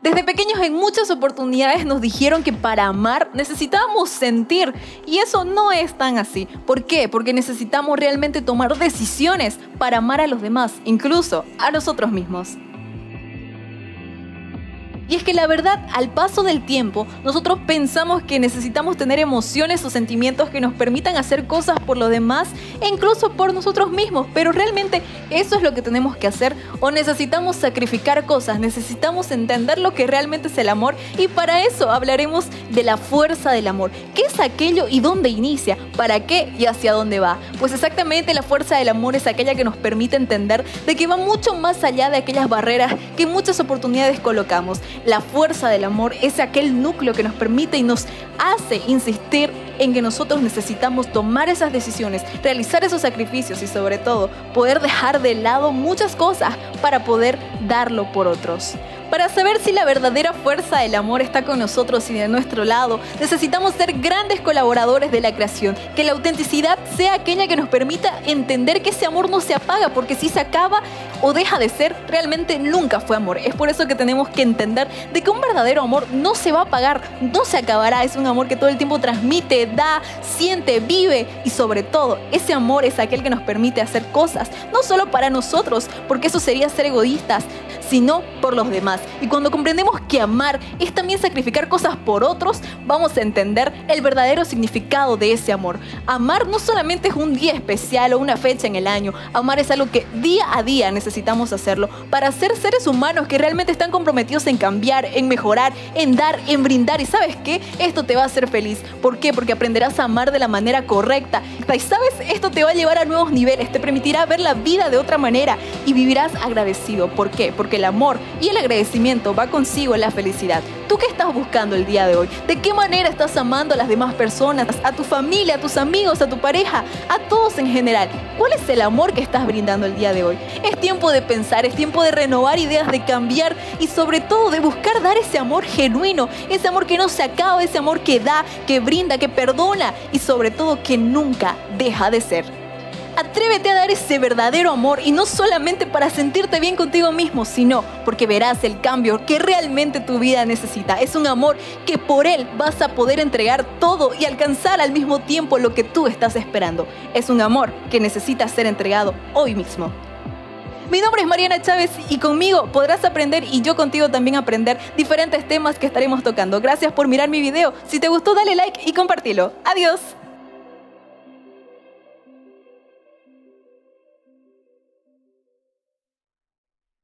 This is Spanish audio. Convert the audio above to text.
Desde pequeños en muchas oportunidades nos dijeron que para amar necesitábamos sentir y eso no es tan así. ¿Por qué? Porque necesitamos realmente tomar decisiones para amar a los demás, incluso a nosotros mismos. Y es que la verdad, al paso del tiempo, nosotros pensamos que necesitamos tener emociones o sentimientos que nos permitan hacer cosas por los demás e incluso por nosotros mismos. Pero realmente eso es lo que tenemos que hacer o necesitamos sacrificar cosas, necesitamos entender lo que realmente es el amor y para eso hablaremos de la fuerza del amor. ¿Qué es aquello y dónde inicia? ¿Para qué y hacia dónde va? Pues exactamente la fuerza del amor es aquella que nos permite entender de que va mucho más allá de aquellas barreras que muchas oportunidades colocamos. La fuerza del amor es aquel núcleo que nos permite y nos hace insistir en que nosotros necesitamos tomar esas decisiones, realizar esos sacrificios y sobre todo poder dejar de lado muchas cosas para poder darlo por otros. Para saber si la verdadera fuerza del amor está con nosotros y de nuestro lado, necesitamos ser grandes colaboradores de la creación, que la autenticidad sea aquella que nos permita entender que ese amor no se apaga, porque si se acaba o deja de ser, realmente nunca fue amor. Es por eso que tenemos que entender de que un verdadero amor no se va a apagar, no se acabará, es un amor que todo el tiempo transmite, da, siente, vive y sobre todo, ese amor es aquel que nos permite hacer cosas, no solo para nosotros, porque eso sería ser egoístas, sino por los demás. Y cuando comprendemos que amar es también sacrificar cosas por otros, vamos a entender el verdadero significado de ese amor. Amar no solamente es un día especial o una fecha en el año, amar es algo que día a día necesitamos hacerlo para ser seres humanos que realmente están comprometidos en cambiar, en mejorar, en dar, en brindar. Y sabes qué? Esto te va a hacer feliz. ¿Por qué? Porque aprenderás a amar de la manera correcta. Y sabes, esto te va a llevar a nuevos niveles, te permitirá ver la vida de otra manera y vivirás agradecido. ¿Por qué? Porque el amor y el agradecimiento va consigo la felicidad. ¿Tú qué estás buscando el día de hoy? ¿De qué manera estás amando a las demás personas, a tu familia, a tus amigos, a tu pareja, a todos en general? ¿Cuál es el amor que estás brindando el día de hoy? Es tiempo de pensar, es tiempo de renovar ideas, de cambiar y sobre todo de buscar dar ese amor genuino, ese amor que no se acaba, ese amor que da, que brinda, que perdona y sobre todo que nunca deja de ser. Atrévete a dar ese verdadero amor y no solamente para sentirte bien contigo mismo, sino porque verás el cambio que realmente tu vida necesita. Es un amor que por él vas a poder entregar todo y alcanzar al mismo tiempo lo que tú estás esperando. Es un amor que necesita ser entregado hoy mismo. Mi nombre es Mariana Chávez y conmigo podrás aprender y yo contigo también aprender diferentes temas que estaremos tocando. Gracias por mirar mi video. Si te gustó dale like y compártelo. Adiós.